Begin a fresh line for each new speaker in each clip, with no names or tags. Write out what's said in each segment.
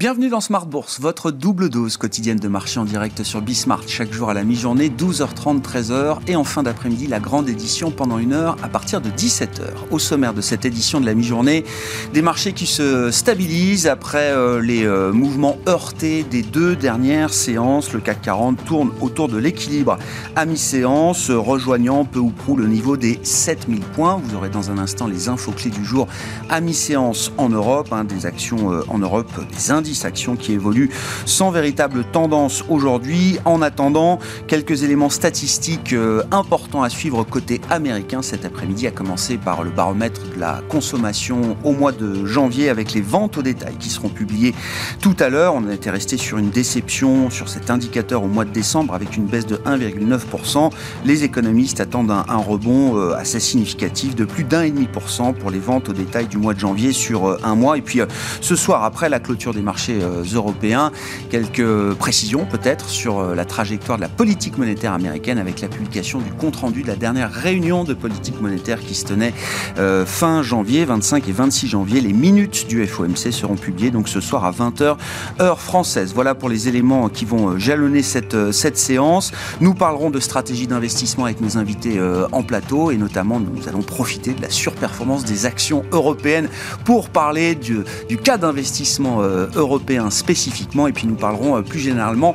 Bienvenue dans Smart Bourse, votre double dose quotidienne de marché en direct sur Bismart, chaque jour à la mi-journée, 12h30, 13h, et en fin d'après-midi, la grande édition pendant une heure à partir de 17h. Au sommaire de cette édition de la mi-journée, des marchés qui se stabilisent après euh, les euh, mouvements heurtés des deux dernières séances. Le CAC 40 tourne autour de l'équilibre à mi-séance, rejoignant peu ou prou le niveau des 7000 points. Vous aurez dans un instant les infos clés du jour à mi-séance en Europe, hein, des actions euh, en Europe, des indices actions qui évoluent sans véritable tendance aujourd'hui. En attendant, quelques éléments statistiques euh, importants à suivre côté américain cet après-midi, à commencer par le baromètre de la consommation au mois de janvier avec les ventes au détail qui seront publiées tout à l'heure. On été resté sur une déception sur cet indicateur au mois de décembre avec une baisse de 1,9%. Les économistes attendent un, rebond euh, assez significatif de plus d'1,5% pour les ventes au détail du mois de janvier sur euh, un mois. Et puis ce soir, après la clôture des marchés, euh, européens. Quelques précisions peut-être sur euh, la trajectoire de la politique monétaire américaine avec la publication du compte-rendu de la dernière réunion de politique monétaire qui se tenait euh, fin janvier, 25 et 26 janvier. Les minutes du FOMC seront publiées donc ce soir à 20h heure française. Voilà pour les éléments qui vont jalonner cette, cette séance. Nous parlerons de stratégie d'investissement avec nos invités en plateau et notamment nous allons profiter de la surperformance des actions européennes pour parler du, du cas d'investissement européen européen spécifiquement. Et puis nous parlerons euh, plus généralement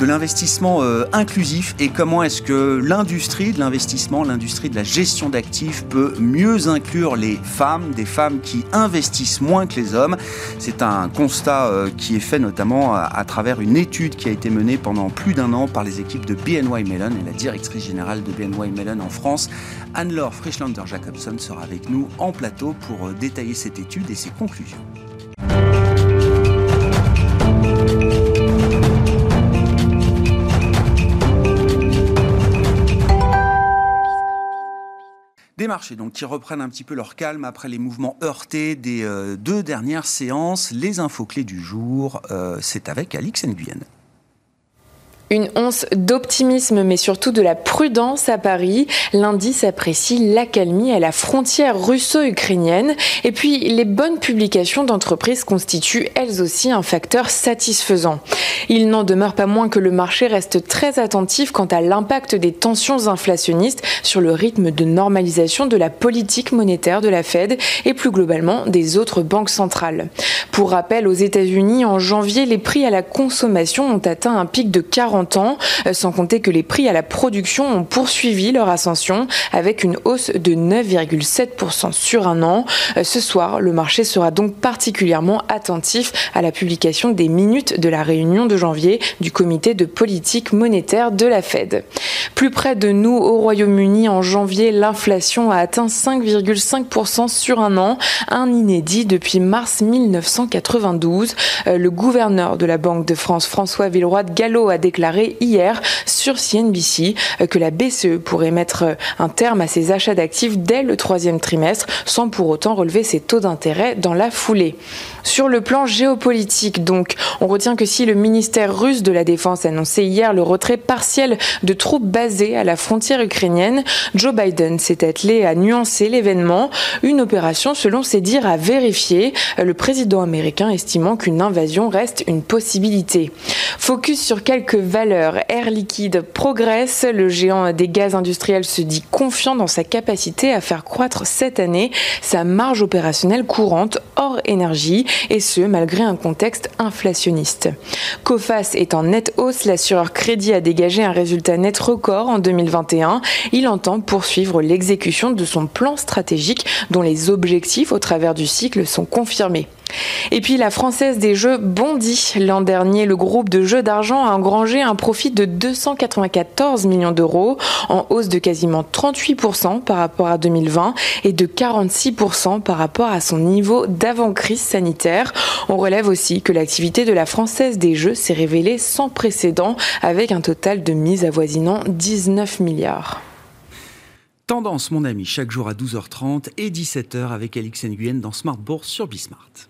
de l'investissement euh, inclusif et comment est-ce que l'industrie de l'investissement, l'industrie de la gestion d'actifs peut mieux inclure les femmes, des femmes qui investissent moins que les hommes. C'est un constat euh, qui est fait notamment à, travers une étude qui a été menée pendant plus d'un an par les équipes de BNY Mellon et la directrice générale de BNY Mellon en France, Anne-Laure Frischlander-Jacobson, sera avec nous en plateau pour détailler cette étude et ses conclusions. Marchés donc qui reprennent un petit peu leur calme après les mouvements heurtés des euh, deux dernières séances. Les infos clés du jour, euh, c'est avec Alix Nguyen.
Une once d'optimisme, mais surtout de la prudence à Paris. L'indice apprécie l'accalmie à la frontière russo-ukrainienne. Et puis, les bonnes publications d'entreprises constituent elles aussi un facteur satisfaisant. Il n'en demeure pas moins que le marché reste très attentif quant à l'impact des tensions inflationnistes sur le rythme de normalisation de la politique monétaire de la Fed et plus globalement des autres banques centrales. Pour rappel, aux États-Unis, en janvier, les prix à la consommation ont atteint un pic de 40 ans, euh, sans compter que les prix à la production ont poursuivi leur ascension avec une hausse de 9,7% sur un an. Euh, ce soir, le marché sera donc particulièrement attentif à la publication des minutes de la réunion de janvier du comité de politique monétaire de la Fed. Plus près de nous, au Royaume-Uni, en janvier, l'inflation a atteint 5,5% sur un an, un inédit depuis mars 1992. Euh, le gouverneur de la Banque de France, François Villeroy de Gallo, a déclaré hier sur CNBC euh, que la BCE pourrait mettre euh, un terme à ses achats d'actifs dès le troisième trimestre sans pour autant relever ses taux d'intérêt dans la foulée. Sur le plan géopolitique, donc, on retient que si le ministère russe de la Défense annonçait hier le retrait partiel de troupes basées à la frontière ukrainienne, Joe Biden s'est attelé à nuancer l'événement, une opération selon ses dires à vérifier, le président américain estimant qu'une invasion reste une possibilité. Focus sur quelques valeurs. Air Liquide progresse, le géant des gaz industriels se dit confiant dans sa capacité à faire croître cette année sa marge opérationnelle courante hors énergie et ce malgré un contexte inflationniste. Cofas est en nette hausse, l'assureur crédit a dégagé un résultat net record en 2021. Il entend poursuivre l'exécution de son plan stratégique dont les objectifs au travers du cycle sont confirmés. Et puis la Française des Jeux bondit. L'an dernier, le groupe de jeux d'argent a engrangé un profit de 294 millions d'euros, en hausse de quasiment 38% par rapport à 2020 et de 46% par rapport à son niveau d'avant-crise sanitaire. On relève aussi que l'activité de la Française des Jeux s'est révélée sans précédent avec un total de mise avoisinant 19 milliards.
Tendance, mon ami, chaque jour à 12h30 et 17h avec Alix Nguyen dans Smart sur Bismart.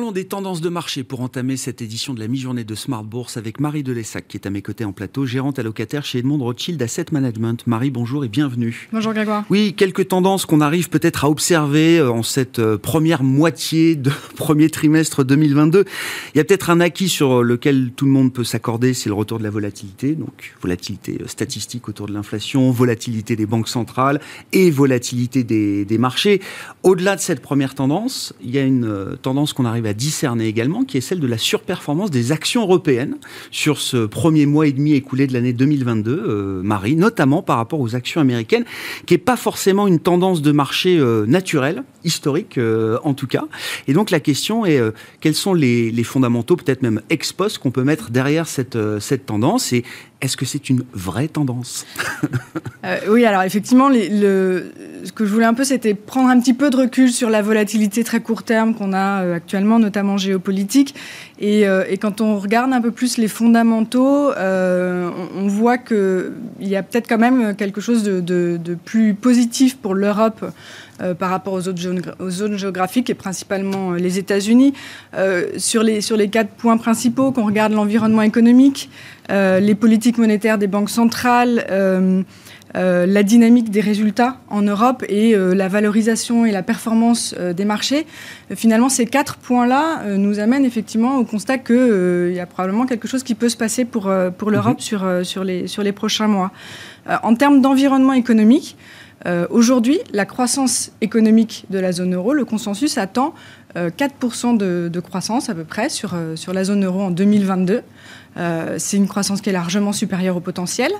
Parlons des tendances de marché pour entamer cette édition de la mi-journée de Smart Bourse avec Marie Delessac qui est à mes côtés en plateau, gérante allocataire chez Edmond Rothschild Asset Management. Marie, bonjour et bienvenue.
Bonjour Grégoire.
Oui, quelques tendances qu'on arrive peut-être à observer euh, en cette euh, première moitié de premier trimestre 2022. Il y a peut-être un acquis sur lequel tout le monde peut s'accorder, c'est le retour de la volatilité. Donc volatilité euh, statistique autour de l'inflation, volatilité des banques centrales et volatilité des, des marchés. Au-delà de cette première tendance, il y a une tendance qu'on arrive à discerner également, qui est celle de la surperformance des actions européennes sur ce premier mois et demi écoulé de l'année 2022, euh, Marie, notamment par rapport aux actions américaines, qui n'est pas forcément une tendance de marché euh, naturelle, historique euh, en tout cas. Et donc la question est quels sont les, les fondamentaux, peut-être même ex post, qu'on peut mettre derrière cette, cette tendance? Et est-ce que c'est une vraie tendance?
Euh, Oui, alors effectivement, ce que je voulais un peu, c'était prendre un petit peu de recul sur la volatilité très court terme qu'on a euh, actuellement, notamment géopolitique. Et, euh, et, quand on regarde un peu plus les fondamentaux, euh, on, on, voit qu'il y a peut-être quand même quelque chose de, de, de plus positif pour l'Europe euh, par rapport aux autres zones, géographiques et principalement les États-Unis. sur, les, sur les quatre points principaux, qu'on regarde l'environnement économique, les politiques monétaires des banques centrales, euh, la dynamique des résultats en Europe et euh, la valorisation et la performance euh, des marchés. finalement, ces quatre points-là nous amènent effectivement au constat qu'il y a probablement quelque chose qui peut se passer pour, pour l'Europe mmh. sur, sur, les, sur les prochains mois. en termes d'environnement économique, Aujourd'hui, la croissance économique de la zone euro, le consensus attend 4% de, de, croissance à peu près sur, sur la zone euro en 2022. Euh, c'est une croissance qui est largement supérieure au potentiel.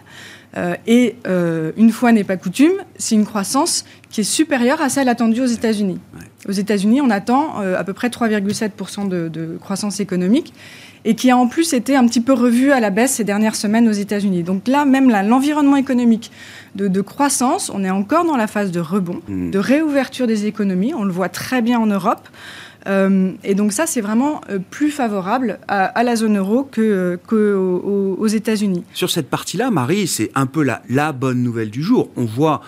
Euh, et euh, une fois n'est pas coutume, c'est une croissance qui est supérieure à celle attendue aux États-Unis. Ouais. Aux États-Unis, on attend à peu près 3,7% de, de, croissance économique et qui a en plus été un petit peu revu à la baisse ces dernières semaines aux États-Unis. Donc là, même l'environnement économique de, de, croissance, on est encore dans la phase de rebond, mmh. de réouverture des économies. On le voit très bien en Europe. Euh, et donc ça, c'est vraiment euh, plus favorable à, la zone euro que, que aux, aux États-Unis.
Sur cette partie-là, Marie, c'est un peu la, bonne nouvelle du jour. On voit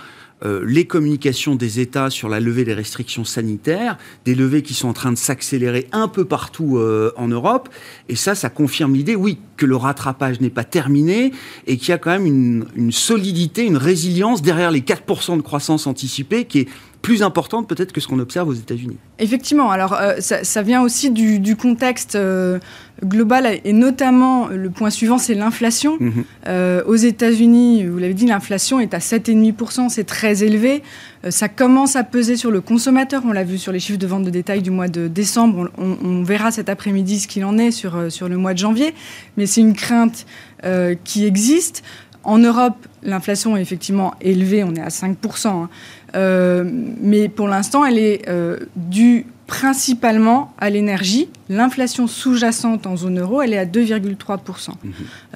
euh, les communications des États sur la levée des restrictions sanitaires, des levées qui sont en train de s'accélérer un peu partout euh, en Europe. Et ça, ça confirme l'idée, oui, que le rattrapage n'est pas terminé et qu'il y a quand même une, une solidité, une résilience derrière les 4% de croissance anticipée qui est plus importante peut-être que ce qu'on observe aux États-Unis.
Effectivement, alors euh, ça, ça, vient aussi du, du contexte euh, global et notamment le point suivant, c'est l'inflation. Mm -hmm. euh, aux États-Unis, vous l'avez dit, l'inflation est à 7,5%, c'est très élevé. Euh, ça commence à peser sur le consommateur, on l'a vu sur les chiffres de vente de détail du mois de décembre, on, on, on verra cet après-midi ce qu'il en est sur, euh, sur le mois de janvier, mais c'est une crainte euh, qui existe. En Europe, l'inflation est effectivement élevée, on est à 5%. Hein. Euh, mais pour l'instant, elle est euh, due principalement à l'énergie. L'inflation sous-jacente en zone euro, elle est à 2,3%, mmh.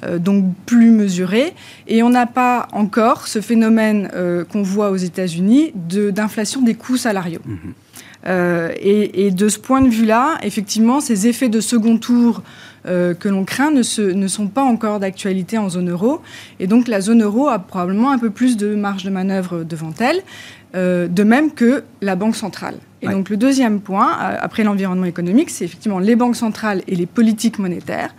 euh, donc plus mesurée. Et on n'a pas encore ce phénomène qu'on voit aux États-Unis d'inflation de, des coûts salariaux. Mmh. Et, et, de ce point de vue-là, effectivement, ces effets de second tour euh, que l'on craint ne, se, ne, sont pas encore d'actualité en zone euro. Et donc la zone euro a probablement un peu plus de marge de manœuvre devant elle, euh, de même que la Banque centrale. Et ouais. donc le deuxième point, euh, après l'environnement économique, c'est effectivement les banques centrales et les politiques monétaires.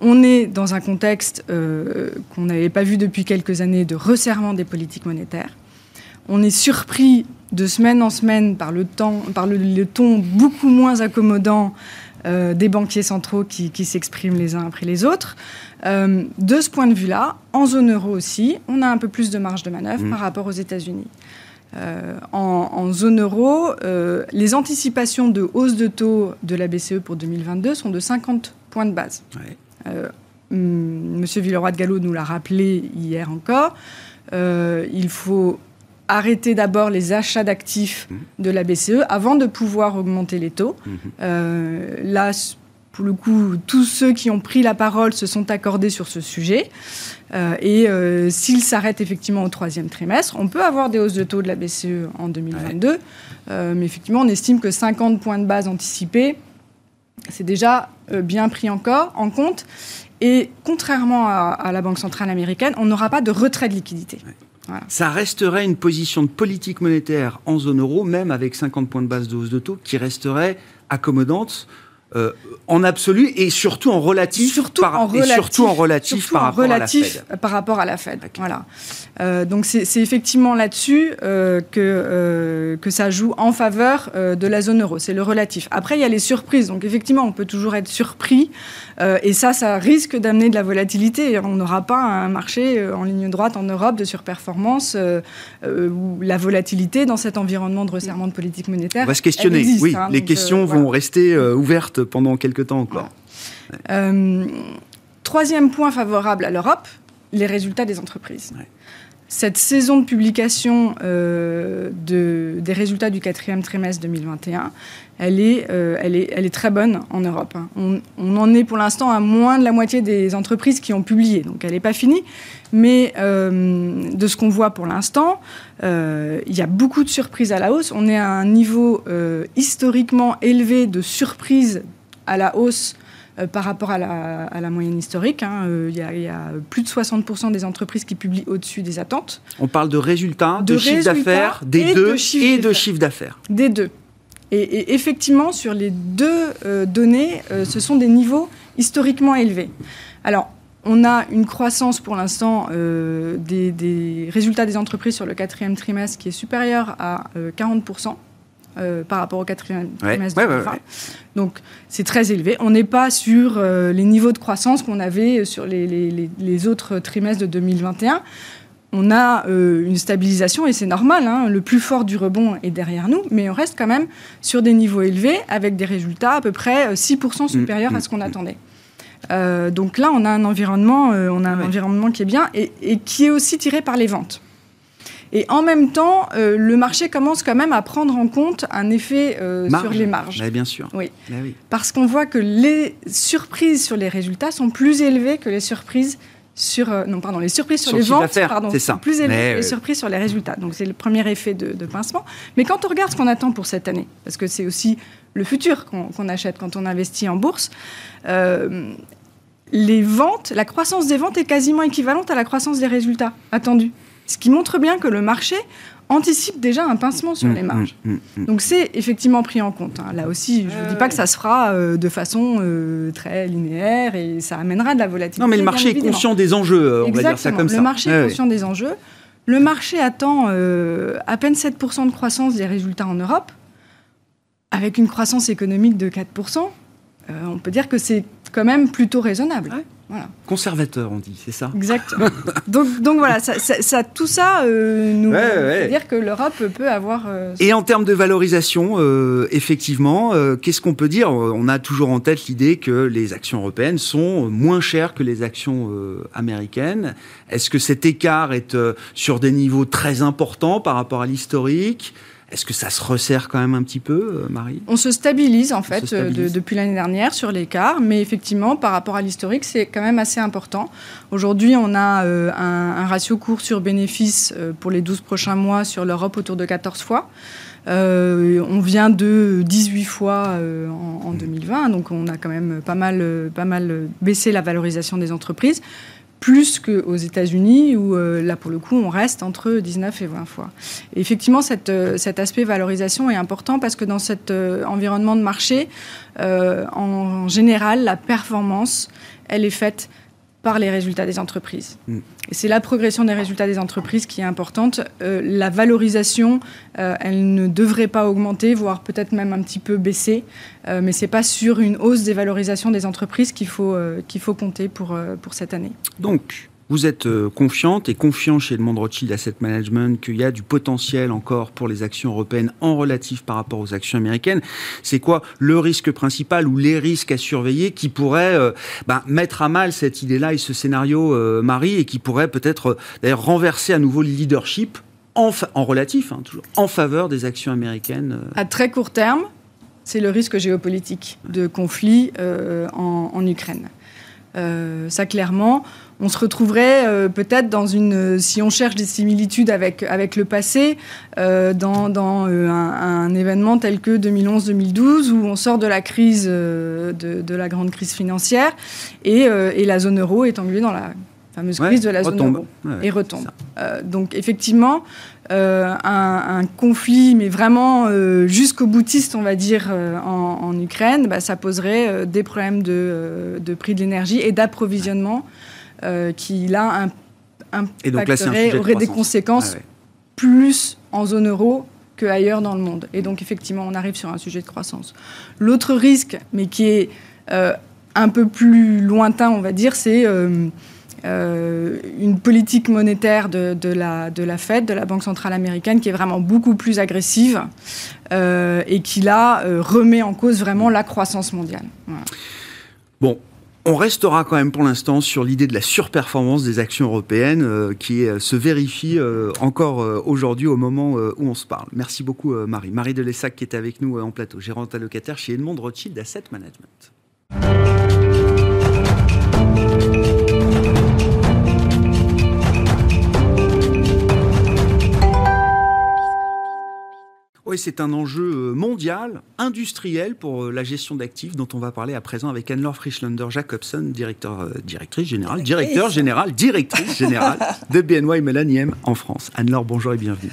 On est dans un contexte euh, qu'on n'avait pas vu depuis quelques années de resserrement des politiques monétaires. On est surpris de semaine en semaine par le, temps, par le, le ton beaucoup moins accommodant euh, des banquiers centraux qui, qui s'expriment les uns après les autres. Euh, de ce point de vue-là, en zone euro aussi, on a un peu plus de marge de manœuvre mmh. par rapport aux États-Unis. Euh, en, en, zone euro, les anticipations de hausse de taux de la BCE pour 2022 sont de 50 points de base. Ouais. Euh, Monsieur Villeroy de Gallo nous l'a rappelé hier encore. Il faut arrêter d'abord les achats d'actifs mmh. de la BCE avant de pouvoir augmenter les taux. Mmh. Euh, là, pour le coup, tous ceux qui ont pris la parole se sont accordés sur ce sujet. Euh, et euh, s'ils s'arrêtent effectivement au troisième trimestre, on peut avoir des hausses de taux de la BCE en 2022. Ouais. Euh, mais effectivement, on estime que 50 points de base anticipés, c'est déjà bien pris encore en compte. Et contrairement à, à, la Banque centrale américaine, on n'aura pas de retrait de liquidité. Ouais.
Ça resterait une position de politique monétaire en zone euro, même avec 50 points de base de hausse de taux, qui resterait accommodante en absolu et surtout en relatif,
surtout
par,
en relatif,
et surtout en relatif
surtout
par
en
rapport
relatif
à la Fed.
par rapport à la Fed. Voilà. Euh, donc c'est effectivement là-dessus euh, que, euh, que ça joue en faveur euh, de la zone euro. C'est le relatif. Après, il y a les surprises. Donc effectivement, on peut toujours être surpris. euh, et ça, ça risque d'amener de la volatilité. On n'aura pas un marché euh, en ligne droite en Europe de surperformance euh, euh, où la volatilité dans cet environnement de resserrement de politique monétaire.
On va se questionner.
existe,
oui,
hein.
les
Donc,
questions
euh,
vont rester euh, pendant quelques temps encore.
Euh, troisième point favorable à l'Europe, les résultats des entreprises.
Ouais.
Cette saison de publication euh, de, des résultats du quatrième trimestre 2021, elle est, euh, elle est, très bonne en Europe. hein. On, en est pour l'instant à moins de la moitié des entreprises qui ont publié, donc elle n'est pas finie. Mais euh, de ce qu'on voit pour l'instant, il y a beaucoup de surprises à la hausse. On est à un niveau historiquement élevé de surprises à la hausse euh, par rapport à la, à la moyenne historique. hein. Euh, Il y, a- il y a plus de 60% des entreprises qui publient au-dessus des attentes,
On parle de résultats, de,
De
chiffre d'affaires, des deux
de
et de chiffre d'affaires.
des deux. Et, et effectivement, sur les deux euh, données, ce sont des niveaux historiquement élevés. Alors, on a une croissance pour l'instant des, des résultats des entreprises sur le quatrième trimestre qui est supérieure à euh, 40%. Euh, par rapport au quatrième trimestre
ouais, ouais,
2020.
ouais.
Donc c'est très élevé. On n'est pas sur euh, les niveaux de croissance qu'on avait sur les, les- les- les autres trimestres de 2021. On a euh, une stabilisation et c'est normal. hein. le plus fort du rebond est derrière nous, mais on reste quand même sur des niveaux élevés avec des résultats à peu près euh, 6% supérieurs
mm,
à ce qu'on attendait. Euh, donc là, on a un environnement, on a un environnement qui est bien et, et qui est aussi tiré par les ventes. Et en même temps, euh, le marché commence quand même à prendre en compte un effet euh, sur les marges.
Bah, bien sûr.
Oui.
Bah oui.
Parce qu'on voit que les surprises sur les résultats sont plus élevées que les surprises sur euh, non pardon les surprises sur,
Sur
les ventes pardon
c'est ça.
plus élevées
Mais,
que les surprises sur les résultats donc c'est le premier effet de, de pincement mais quand on regarde ce qu'on attend pour cette année parce que c'est aussi le futur qu'on achète quand on investit en bourse les ventes la croissance des ventes est quasiment équivalente à la croissance des résultats attendus ce qui montre bien que le marché anticipe déjà un pincement sur
Mm,
les marges
mm, mm, mm.
donc c'est effectivement pris en compte. hein. Là aussi, je ne dis pas que ça se fera euh, de façon euh, très linéaire et ça amènera de la volatilité.
Non, mais le marché est
évidemment.
conscient des enjeux, euh, on va dire ça
Exactement.
comme
le
ça.
marché
Ouais,
est
ouais.
conscient des enjeux. Le marché attend euh, à peine 7% de croissance des résultats en Europe, avec une croissance économique de 4%. euh, on peut dire que c'est quand même plutôt raisonnable.
Ouais.
Voilà,
Conservateur, on dit, c'est ça
exactement. donc, donc voilà, ça, ça- ça- tout ça euh, nous
Ouais,
dire que l'Europe peut avoir euh,
Et en termes de valorisation, euh, effectivement, qu'est-ce qu'on peut dire? On a toujours en tête l'idée que les actions européennes sont moins chères que les actions américaines. Est-ce que cet écart est sur des niveaux très importants par rapport à l'historique? Est-ce que ça se resserre quand même un petit peu, euh, Marie?
On se stabilise en fait euh, de- depuis l'année dernière sur l'écart, mais effectivement par rapport à l'historique c'est quand même assez important. Aujourd'hui on a euh, un, un ratio cours sur bénéfice euh, pour les 12 prochains mois sur l'Europe autour de 14 fois. Euh, on vient de 18 fois euh, en, en 2020, donc on a quand même pas mal, pas mal baissé la valorisation des entreprises plus qu'aux États-Unis, où euh, là, pour le coup, on reste entre 19 et 20 fois. Et effectivement, euh, cet aspect valorisation est important parce que dans cet euh, environnement de marché, euh, en général, la performance, elle est faite par les résultats des entreprises.
Mm.
Et c'est la progression des résultats des entreprises qui est importante. Euh, la valorisation, euh, elle ne devrait pas augmenter, voire peut-être même un petit peu baisser. Euh, mais c'est pas sur une hausse des valorisations des entreprises qu'il faut, qu'il faut compter pour, pour cette année.
Donc, vous êtes euh, confiante et confiant chez le monde Rothschild Asset Management qu'il y a du potentiel encore pour les actions européennes en relatif par rapport aux actions américaines. C'est quoi le risque principal ou les risques à surveiller qui pourraient euh, ben, mettre à mal cette idée-là et ce scénario, euh, Marie, et qui pourraient peut-être d'ailleurs renverser à nouveau le leadership en, relatif, hein, toujours, en faveur des actions américaines.
À très court terme, c'est le risque géopolitique de conflit en, Ukraine. Ça, clairement, on se retrouverait euh, peut-être dans une. Si on cherche des similitudes avec, avec le passé, euh, dans, dans euh, un, un événement tel que 2011-2012, où on sort de la crise, euh, de, de la grande crise financière, et, euh, et la zone euro est engluée dans la fameuse
Ouais,
crise de la zone
retombe.
euro
Ouais,
et retombe. Euh, donc effectivement, un, conflit, mais vraiment jusqu'au boutiste, on va dire, en, Ukraine, bah, ça poserait des problèmes de, prix de l'énergie et d'approvisionnement qui, là, impacterait, aurait des conséquences ah plus en zone euro qu'ailleurs dans le monde. Et donc, effectivement, on arrive sur un sujet de croissance. L'autre risque, mais qui est un peu plus lointain, on va dire, c'est euh, euh, une politique monétaire de, la, de la Fed, de la Banque centrale américaine, qui est vraiment beaucoup plus agressive euh, et qui, là, remet en cause vraiment la croissance mondiale.
Bon, on restera quand même pour l'instant sur l'idée de la surperformance des actions européennes qui se vérifie encore aujourd'hui au moment où on se parle. Merci beaucoup Marie. Marie Delessac qui est avec nous en plateau, gérante allocataire chez Edmond Rothschild Asset Management. Oui, c'est un enjeu euh, mondial, industriel pour euh, la gestion d'actifs dont on va parler à présent avec Anne-Laure Frischlander Jacobson, directeur, euh, directrice générale, directeur général, directrice générale de BNY Millennium en France. Anne-Laure, bonjour et bienvenue.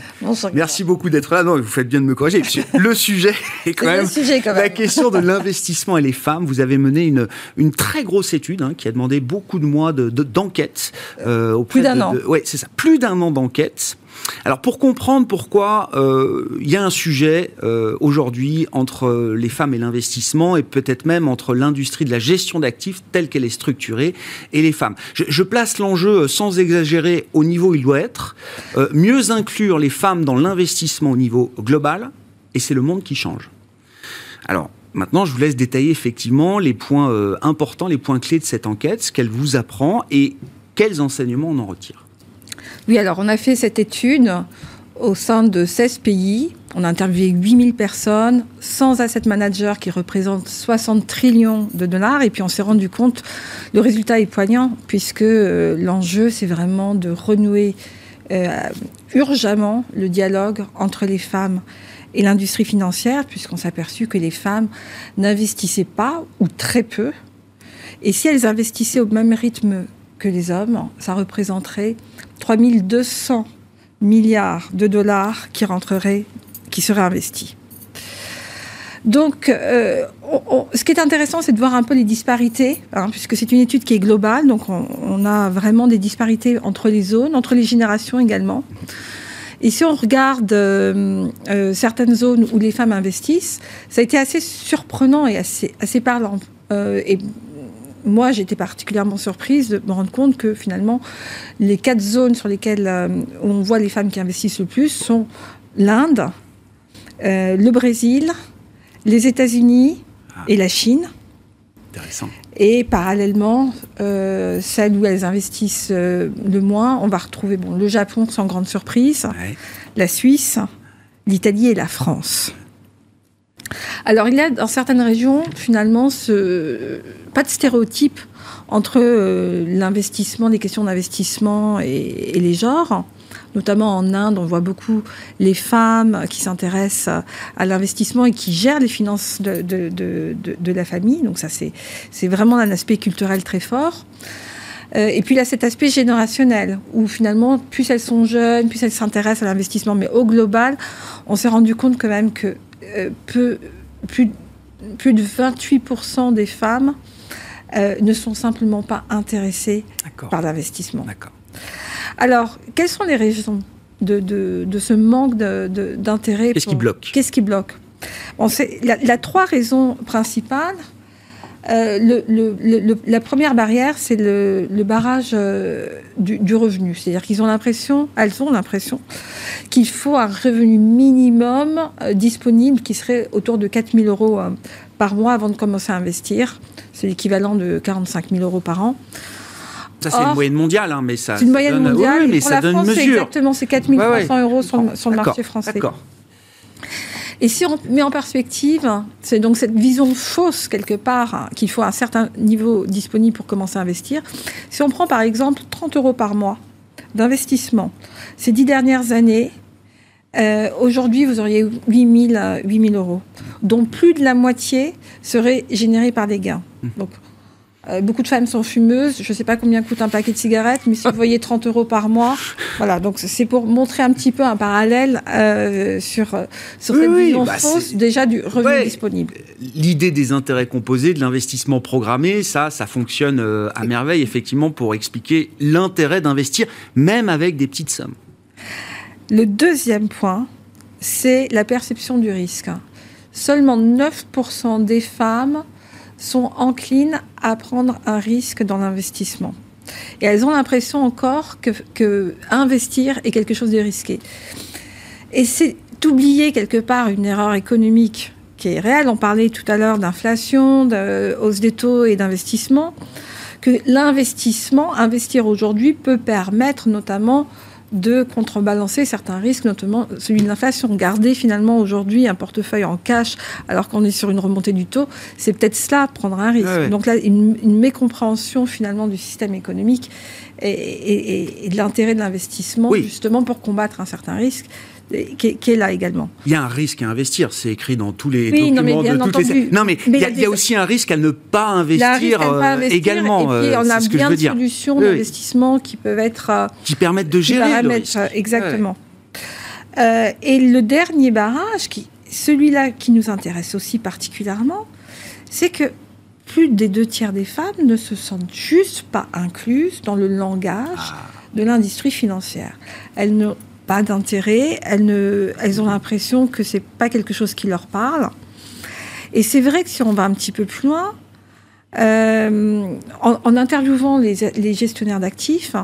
Merci beaucoup d'être là. Non, vous faites bien de me corriger. Le sujet est quand, même, la question de l'investissement et les femmes. Vous avez mené une, une très grosse étude hein, qui a demandé beaucoup de mois d'enquête.
De, plus d'un an.
Oui, c'est ça. Plus d'un an d'enquête. Alors pour comprendre pourquoi euh, il y a un sujet euh, aujourd'hui entre les femmes et l'investissement et peut-être même entre l'industrie de la gestion d'actifs telle qu'elle est structurée et les femmes. Je, place l'enjeu euh, sans exagérer au niveau où il doit être. mieux inclure les femmes dans l'investissement au niveau global et c'est le monde qui change. Alors Maintenant, je vous laisse détailler effectivement les points importants, les points clés de cette enquête, ce qu'elle vous apprend et quels enseignements on en retire.
Oui, alors on a fait cette étude au sein de 16 pays. On a interviewé 8000 personnes, sans asset manager qui représente 60 trillions de dollars. Et puis on s'est rendu compte, le résultat est poignant, puisque euh, l'enjeu, c'est vraiment de renouer euh, urgemment le dialogue entre les femmes et l'industrie financière, puisqu'on s'est aperçu que les femmes n'investissaient pas ou très peu. Et si elles investissaient au même rythme que les hommes, ça représenterait 3200 milliards de dollars qui rentreraient, qui seraient investis. Donc, euh, ce qui est intéressant, c'est de voir un peu les disparités, hein, puisque c'est une étude qui est globale, donc on, a vraiment des disparités entre les zones, entre les générations également. Et si on regarde euh, euh, certaines zones où les femmes investissent, ça a été assez surprenant et assez, assez parlant. et moi, j'étais particulièrement surprise de me rendre compte que finalement, les quatre zones sur lesquelles euh, on voit les femmes qui investissent le plus sont l'Inde, euh, le Brésil, les États-Unis ah. et la Chine.
Intéressant.
Et parallèlement, euh, celles où elles investissent le moins, on va retrouver bon, le Japon sans grande surprise, la Suisse, l'Italie et la France. Alors il y a dans certaines régions finalement ce, pas de stéréotype entre euh, l'investissement, des questions d'investissement et, les genres. Notamment en Inde, on voit beaucoup les femmes qui s'intéressent à, l'investissement et qui gèrent les finances de, la famille. Donc ça, c'est vraiment un aspect culturel très fort. Euh, et puis a cet aspect générationnel, où finalement, plus elles sont jeunes, plus elles s'intéressent à l'investissement. Mais au global, on s'est rendu compte quand même que peu, plus, plus de 28% des femmes euh, ne sont simplement pas intéressées par l'investissement. Alors, quelles sont les raisons de, de, ce manque d'intérêt
Qu'est-ce qui bloque?
Qu'est-ce qui bloque? Bon, Il y, a trois raisons principales. Euh, le, la première barrière, c'est le, barrage euh, du, revenu. C'est-à-dire qu'ils ont l'impression, elles ont l'impression qu'il faut un revenu minimum euh, disponible qui serait autour de 4 000 euros par mois avant de commencer à investir. C'est l'équivalent de 45 000 euros par an.
Ça, c'est une moyenne mondiale, hein, mais ça.
C'est une moyenne mondiale.
mais ça donne mesure.
exactement, c'est 4 300 euros sur, sur le marché français. D'accord. Et si on met en perspective, c'est donc cette vision fausse quelque part hein, qu'il faut un certain niveau disponible pour commencer à investir. Si on prend par exemple 30 euros par mois d'investissement ces dix dernières années, euh, aujourd'hui vous auriez 8 000, euros, dont plus de la moitié serait générée par des gains. Mmh. Donc Euh, beaucoup de femmes sont fumeuses. Je ne sais pas combien coûte un paquet de cigarettes, mais si vous voyez 30 euros par mois, voilà. Donc c'est pour montrer un petit peu un parallèle euh, sur, euh, sur cette vision bah, fausse déjà du revenu disponible.
L'idée des intérêts composés, de l'investissement programmé, ça, ça fonctionne à merveille effectivement pour expliquer l'intérêt d'investir, même avec des petites sommes.
Le deuxième point, c'est la perception du risque. Seulement 9% des femmes sont enclines à prendre un risque dans l'investissement. Et elles ont l'impression encore que, investir est quelque chose de risqué. Et c'est oublier quelque part une erreur économique qui est réelle. On parlait tout à l'heure d'inflation, de hausse des taux et d'investissement. Que l'investissement, investir aujourd'hui, peut permettre notamment de contrebalancer certains risques, notamment celui de l'inflation. Garder finalement aujourd'hui un portefeuille en cash alors qu'on est sur une remontée du taux, c'est peut-être cela, prendre un risque. Donc là, une, mécompréhension finalement du système économique et, et de l'intérêt de l'investissement justement pour combattre un certain risque qui est, là également.
Il y a un risque à investir, c'est écrit dans tous les documents non, mais de toutes les. Non, mais, il, y a, aussi un risque à ne pas investir, euh, également.
Et puis, on a bien de solutions d'investissement qui peuvent être. Euh,
qui permettent de gérer le risque.
Exactement. Euh, et le dernier barrage, qui, celui-là qui nous intéresse aussi particulièrement, c'est que plus des deux tiers des femmes ne se sentent juste pas incluses dans le langage ah. de l'industrie financière. Elles ne pas d'intérêt, elles, ne, elles ont l'impression que c'est pas quelque chose qui leur parle. Et c'est vrai que si on va un petit peu plus loin, euh, en, interviewant les, gestionnaires d'actifs,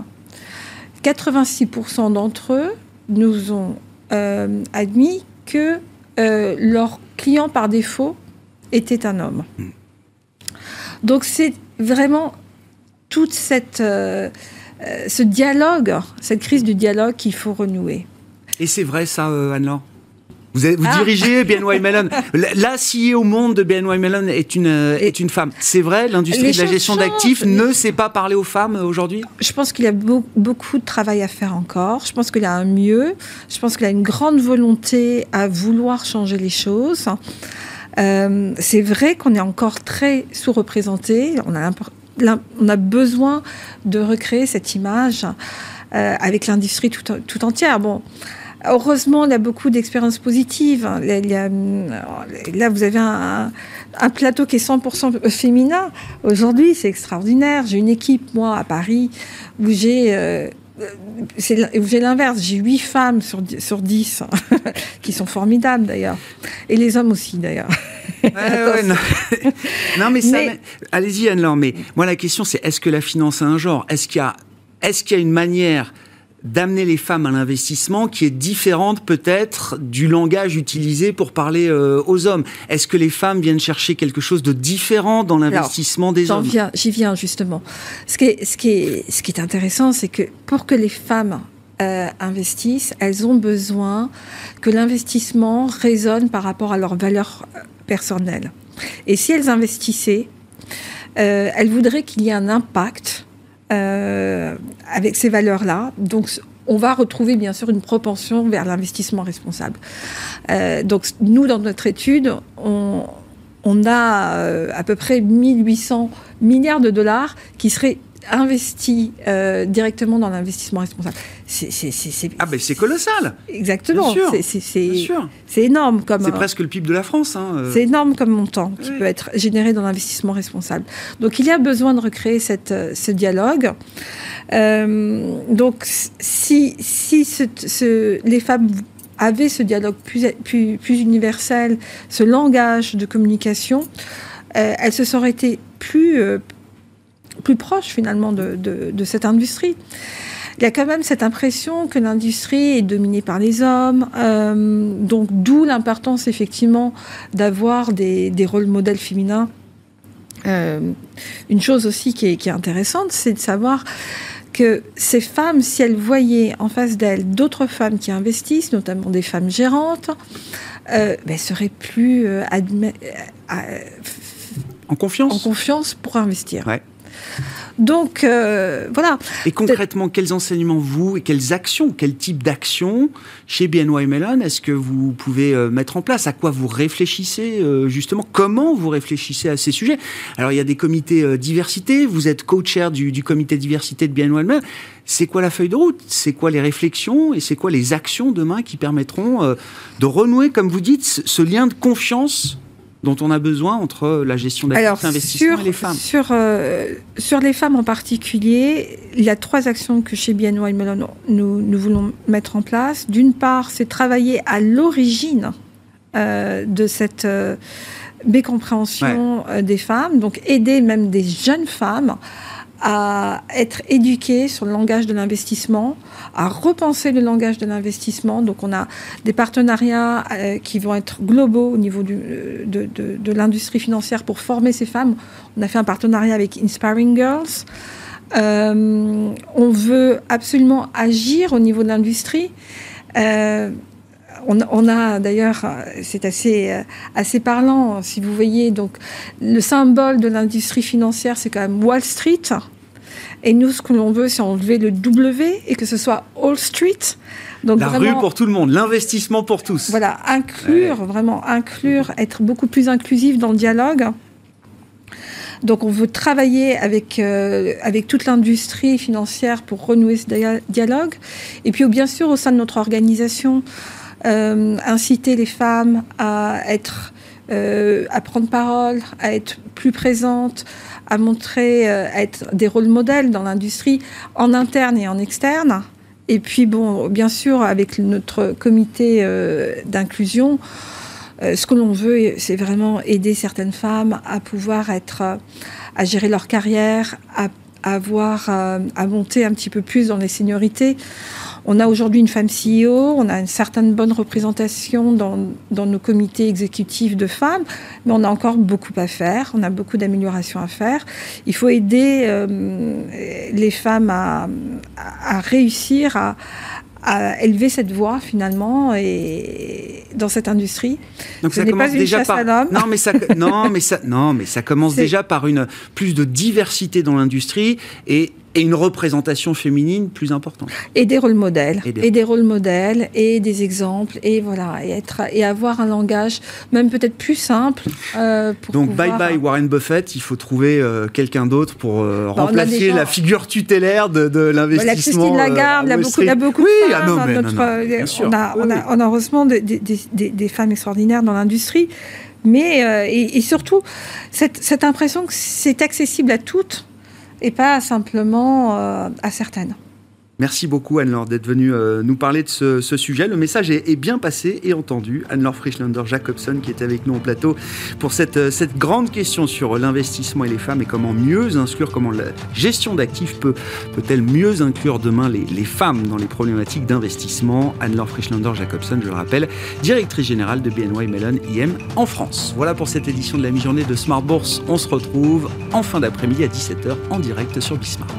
86% d'entre eux nous ont euh, admis que euh, leur client par défaut était un homme. Hmm. Donc c'est vraiment toute cette euh, ce dialogue, cette crise du dialogue qu'il faut renouer.
Et c'est vrai ça, euh, Anne-Laure? Vous, vous ah. dirigez BNY Mellon. La CEO au monde de BNY Mellon est une, euh, est une femme. C'est vrai, l'industrie de la gestion d'actifs ne sait pas parler aux femmes aujourd'hui?
Je pense qu'il y a beaucoup de travail à faire encore. Je pense qu'il y a un mieux. Je pense qu'il y a une grande volonté à vouloir changer les choses. c'est vrai qu'on est encore très sous-représenté. On a on a besoin de recréer cette image euh, avec l'industrie tout, entière. Bon, heureusement, il y a beaucoup d'expériences positives. là, vous avez un, plateau qui est 100% féminin. Aujourd'hui, c'est extraordinaire. J'ai une équipe, moi, à Paris, où j'ai... Euh, j'ai l'inverse, j'ai 8 femmes sur, sur 10, qui sont formidables d'ailleurs. Et les hommes aussi d'ailleurs.
non. mais, ça, allez-y Anne-Laure, mais moi la question c'est est-ce que la finance a un genre? Est-ce qu'il y a, est-ce qu'il y a une manière d'amener les femmes à l'investissement qui est différente peut-être du langage utilisé pour parler euh, aux hommes. Est-ce que les femmes viennent chercher quelque chose de différent dans l'investissement des hommes?
J'y viens justement. Ce qui est, ce qui est, ce qui est intéressant, c'est que pour que les femmes euh, investissent, elles ont besoin que l'investissement résonne par rapport à leurs valeurs euh, personnelles. Et si elles investissaient, elles voudraient qu'il y ait un impact euh, avec ces valeurs-là. Donc, on va retrouver bien sûr une propension vers l'investissement responsable. Euh, donc, nous, dans notre étude, on, on a euh, à peu près 1800 milliards de dollars qui seraient investi euh, directement dans l'investissement responsable.
C'est, ah ben c'est colossal.
Exactement. C'est énorme comme.
C'est presque le PIB de la France. Hein,
euh. C'est énorme comme montant qui peut être généré dans l'investissement responsable. Donc il y a besoin de recréer cette, euh, ce dialogue. donc si, si ce, les femmes avaient ce dialogue plus, plus, plus universel, ce langage de communication, elles se seraient été plus plus proche finalement de, cette industrie. Il y a quand même cette impression que l'industrie est dominée par les hommes, euh, donc d'où l'importance effectivement d'avoir des, rôles modèles féminins. Euh, une chose aussi qui est, intéressante, c'est de savoir que ces femmes, si elles voyaient en face d'elles d'autres femmes qui investissent, notamment des femmes gérantes, euh, ben, seraient plus
en confiance?
En confiance pour investir. Donc, euh, voilà.
Et concrètement, quels enseignements vous et quelles actions, quel type d'actions chez BNY Mellon est-ce que vous pouvez euh, mettre en place? À quoi vous réfléchissez justement? Comment vous réfléchissez à ces sujets? Alors, il y a des comités diversité, vous êtes co-chair du, du comité diversité de BNY Mellon. C'est quoi la feuille de route? C'est quoi les réflexions? Et c'est quoi les actions demain qui permettront euh, de renouer, comme vous dites, ce lien de confiance dont on a besoin entre la gestion d'actifs, l'investissement et les femmes
sur, euh, sur les femmes en particulier, il y a trois actions que chez BNY Mellon nous, nous voulons mettre en place. D'une part, c'est travailler à l'origine euh, de cette mécompréhension des femmes, donc aider même des jeunes femmes à être éduqués sur le langage de l'investissement, à repenser le langage de l'investissement. Donc on a des partenariats euh, qui vont être globaux au niveau du, de, de, de l'industrie financière pour former ces femmes. On a fait un partenariat avec Inspiring Girls. Euh, on veut absolument agir au niveau de l'industrie. Euh, on, on, a d'ailleurs, c'est assez, euh, assez parlant, si vous voyez, donc le symbole de l'industrie financière, c'est quand même Wall Street. Et nous, ce que l'on veut, c'est enlever le W et que ce soit All Street.
Donc la rue pour tout le monde, l'investissement pour tous.
Voilà, inclure, vraiment inclure, être beaucoup plus inclusif dans le dialogue. Donc on veut travailler avec, euh, avec toute l'industrie financière pour renouer ce dialogue. Et puis bien sûr, au sein de notre organisation, euh, inciter les femmes à être, euh, à prendre parole, à être plus présentes, à montrer, euh, à être des rôles modèles dans l'industrie, en interne et en externe. Et puis, bon, bien sûr, avec notre comité euh, d'inclusion, euh, ce que l'on veut, c'est vraiment aider certaines femmes à pouvoir être, à gérer leur carrière, à avoir, à monter un petit peu plus dans les seniorités. On a aujourd'hui une femme CEO, on a une certaine bonne représentation dans, dans, nos comités exécutifs de femmes, mais on a encore beaucoup à faire, on a beaucoup d'améliorations à faire. Il faut aider euh, les femmes à, à réussir à, à élever cette voix finalement et dans cette industrie.
Donc Ce ça commence pas déjà par non mais ça non mais ça non mais ça commence déjà par une plus de diversité dans l'industrie et et une représentation féminine plus importante.
Et des rôles modèles, et des, rôles modèles, et des exemples, et voilà, et être et avoir un langage même peut-être plus simple.
Euh, pour Donc bye bye Warren Buffett, il faut trouver euh, quelqu'un d'autre pour euh, bah, remplacer la figure tutélaire de, de l'investissement.
Bah, la Lagarde, il y a beaucoup, il y a beaucoup oui, de femmes. Ah non, mais, notre, on, a, on, a, on, a, heureusement des, des, des, des femmes extraordinaires dans l'industrie, mais et, et, surtout cette, cette impression que c'est accessible à toutes et pas simplement euh, à certaines.
Merci beaucoup Anne-Laure d'être venue euh, nous parler de ce, sujet. Le message est, bien passé et entendu. Anne-Laure Frischlander-Jacobson qui est avec nous en plateau pour cette, euh, cette grande question sur l'investissement et les femmes et comment mieux inclure, comment la gestion d'actifs peut, peut-elle mieux inclure demain les, les femmes dans les problématiques d'investissement? Anne-Laure Frischlander-Jacobson, je le rappelle, directrice générale de BNY Mellon IM en France. Voilà pour cette édition de la mi-journée de Smart Bourse. On se retrouve en fin d'après-midi à 17h en direct sur Bismart.